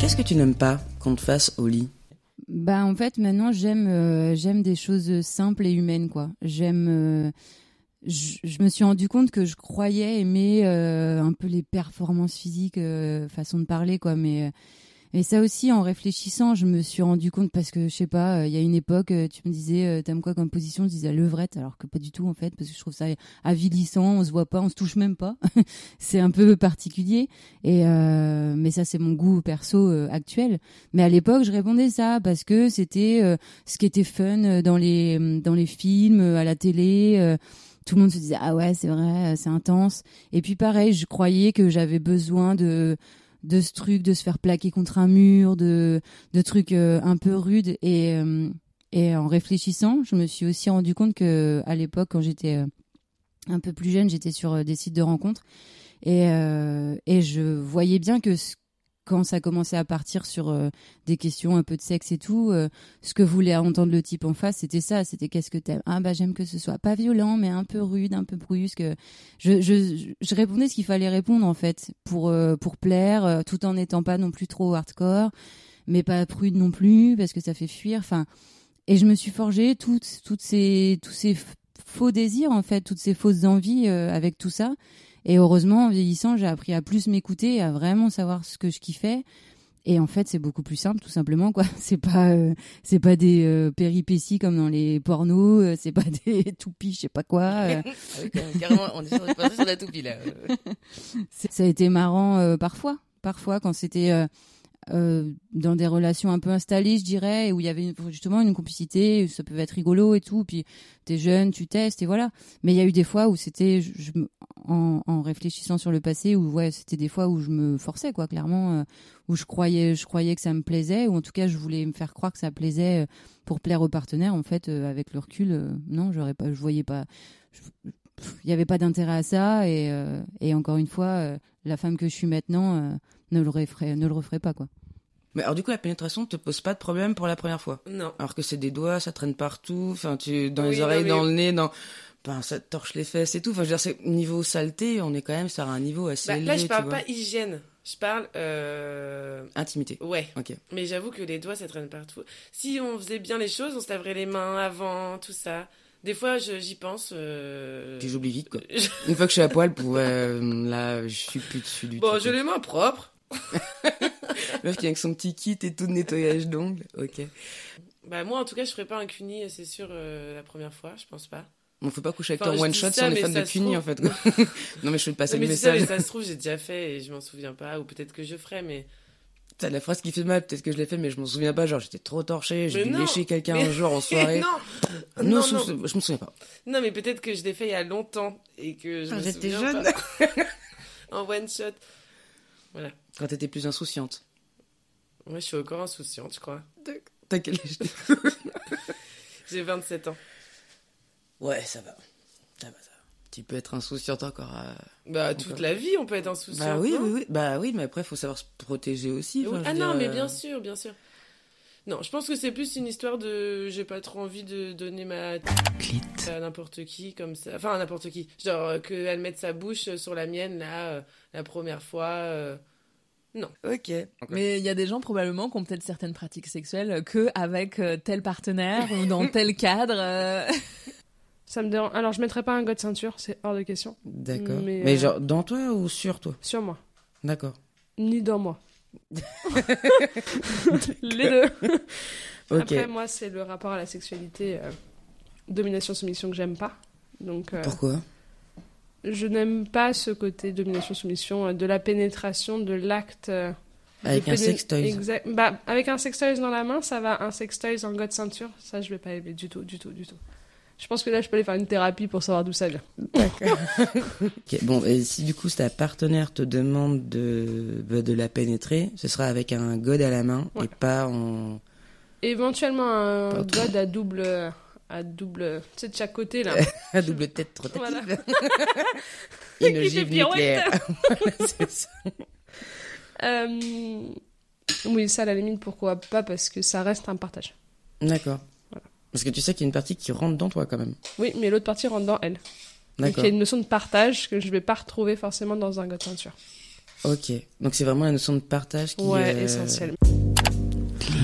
Qu'est-ce que tu n'aimes pas qu'on te fasse au lit? Bah en fait maintenant j'aime euh, j'aime des choses simples et humaines quoi. J'aime euh, je, me suis rendu compte que je croyais aimer euh, un peu les performances physiques façon de parler quoi mais et ça aussi, en réfléchissant, je me suis rendu compte parce que je sais pas, euh, il y a une époque, euh, tu me disais, euh, t'aimes quoi comme position? Je disais levrette, alors que pas du tout en fait, parce que je trouve ça avilissant, on se voit pas, on se touche même pas. c'est un peu particulier. Et mais ça, c'est mon goût perso actuel. Mais à l'époque, je répondais ça parce que c'était ce qui était fun dans les dans les films, à la télé. tout le monde se disait ah ouais c'est vrai c'est intense et puis pareil je croyais que j'avais besoin de de ce truc de se faire plaquer contre un mur de de trucs euh, un peu rudes. Et euh, et en réfléchissant je me suis aussi rendu compte que à l'époque quand j'étais euh, un peu plus jeune j'étais sur des sites de rencontres. Et et je voyais bien que ce- quand ça commençait à partir sur euh, des questions un peu de sexe et tout, euh, ce que voulait entendre le type en face, c'était ça, c'était qu'est-ce que t'aimes? Ah bah j'aime que ce soit pas violent, mais un peu rude, un peu brusque. Je, répondais ce qu'il fallait répondre en fait pour euh, pour plaire, tout en n'étant pas non plus trop hardcore, mais pas prude non plus parce que ça fait fuir. Enfin, et je me suis forgé toutes toutes ces tous ces faux désirs en fait, toutes ces fausses envies euh, avec tout ça. Et heureusement, en vieillissant, j'ai appris à plus m'écouter, à vraiment savoir ce que je kiffais. Et en fait, c'est beaucoup plus simple, tout simplement, quoi. C'est pas, euh, c'est pas des euh, péripéties comme dans les pornos, euh, c'est pas des toupies, je sais pas quoi. euh. Ah oui, carrément, on est sur, sur la toupie là. Ça a été marrant euh, parfois, parfois quand c'était euh, dans des relations un peu installées, je dirais, où il y avait justement une complicité, ça peut être rigolo et tout. Puis t'es jeune, tu testes et voilà. Mais il y a eu des fois où c'était, en, en réfléchissant sur le passé, où ouais, c'était des fois où je me forçais quoi, clairement, euh, où je croyais, je croyais que ça me plaisait, ou en tout cas je voulais me faire croire que ça plaisait euh, pour plaire au partenaire. En fait, avec le recul, non, j'aurais pas, je voyais pas. Il n'y avait pas d'intérêt à ça et, euh, et encore une fois euh, la femme que je suis maintenant euh, ne le referait ne le referait pas quoi Mais alors du coup, la pénétration te pose pas de problème pour la première fois? Non. Alors que c'est des doigts, ça traîne partout, enfin tu dans Oui, les non, oreilles, mais- dans le nez, dans ben, ça te torche les fesses et tout. Enfin, je veux dire, c'est niveau saleté, on est quand même sur un niveau assez Bah, élevé. là, je tu parle vois. pas hygiène. Je parle. Euh... Intimité. Ouais. Ok. Mais j'avoue que les doigts, ça traîne partout. Si on faisait bien les choses, on se laverait les mains avant, tout ça. Des fois, j'y pense. euh, Puis j'oublie vite quoi. Une fois que je suis à poil, pour, euh, là, je suis plus dessus du Bon, tout. j'ai les mains propres. Meuf qui est avec son petit kit et tout de nettoyage d'ongles. Ok. Bah, moi, en tout cas, je ferais pas un cuni, c'est sûr, euh, la première fois. Je pense pas. On faut pas coucher avec Enfin, toi en one shot ça, si on est fan de Cuny trouve. en fait. non mais je vais te passer mais le ça, mais message. ça se trouve, j'ai déjà fait et je m'en souviens pas. Ou peut-être que je ferais, mais. T'as la phrase qui fait mal, peut-être que je l'ai fait, mais je m'en souviens pas. Genre, j'étais trop torché, j'ai dû non, lécher quelqu'un mais- un jour en soirée. non non, non, je, non. je me souviens pas. Non, mais peut-être que je l'ai fait il y a longtemps et que je Ah, me j'étais souviens jeune. pas. en one shot. Voilà. Quand t'étais plus insouciante. Moi, je suis encore insouciante, je crois. T'as quel âge J'ai 27 ans. Ouais, ça va. Ça va, ça va. Tu peux être insouciante encore. à- Bah, Encore. toute la vie, on peut être insouciant. Bah oui, oui, oui. Bah oui, mais après, faut savoir se protéger aussi. Oui. enfin, je Ah non, dire, mais euh, bien sûr, bien sûr. Non, je pense que c'est plus une histoire de. J'ai pas trop envie de donner ma Clit. à n'importe qui comme ça. Enfin, à n'importe qui. Genre, euh, qu'elle mette sa bouche sur la mienne, là, euh, la première fois. euh, Non. Ok. Mais il y a des gens probablement qui ont peut-être certaines pratiques sexuelles que avec euh, tel partenaire ou dans tel cadre. euh. Ça me dérange. Alors, je mettrais pas un god ceinture, c'est hors de question. D'accord. Mais, Mais, euh, genre, dans toi ou sur toi? Sur moi. D'accord. Ni dans moi. Les deux. Après, moi, c'est le rapport à la sexualité, euh, domination-soumission que j'aime pas. Donc, euh, Pourquoi? je n'aime pas ce côté domination-soumission, de la pénétration, de l'acte. Avec un sextoys. Bah, avec un sextoys dans la main, ça va. Un sextoys en god ceinture, ça, je vais pas aimer du tout, du tout, du tout. Je pense que là, je peux aller faire une thérapie pour savoir d'où ça vient. Bon, et si du coup ta partenaire te demande de, bah, de la pénétrer, ce sera avec un god à la main Ouais. et pas en. Éventuellement, un god à double. À double. Tu sais, de chaque côté, là. à double tête rotative. Voilà. Une ogive pirouette. nucléaire. Voilà, c'est ça. Euh, Oui, ça, à la limite, pourquoi pas Parce que ça reste un partage. D'accord. Parce que tu sais qu'il y a une partie qui rentre dans toi quand même. Oui, mais l'autre partie rentre dans elle. Donc il y a une notion de partage que je vais pas retrouver forcément dans un god ceinture. Ok. Donc c'est vraiment la notion de partage qui Ouais, euh, essentiel. On clit.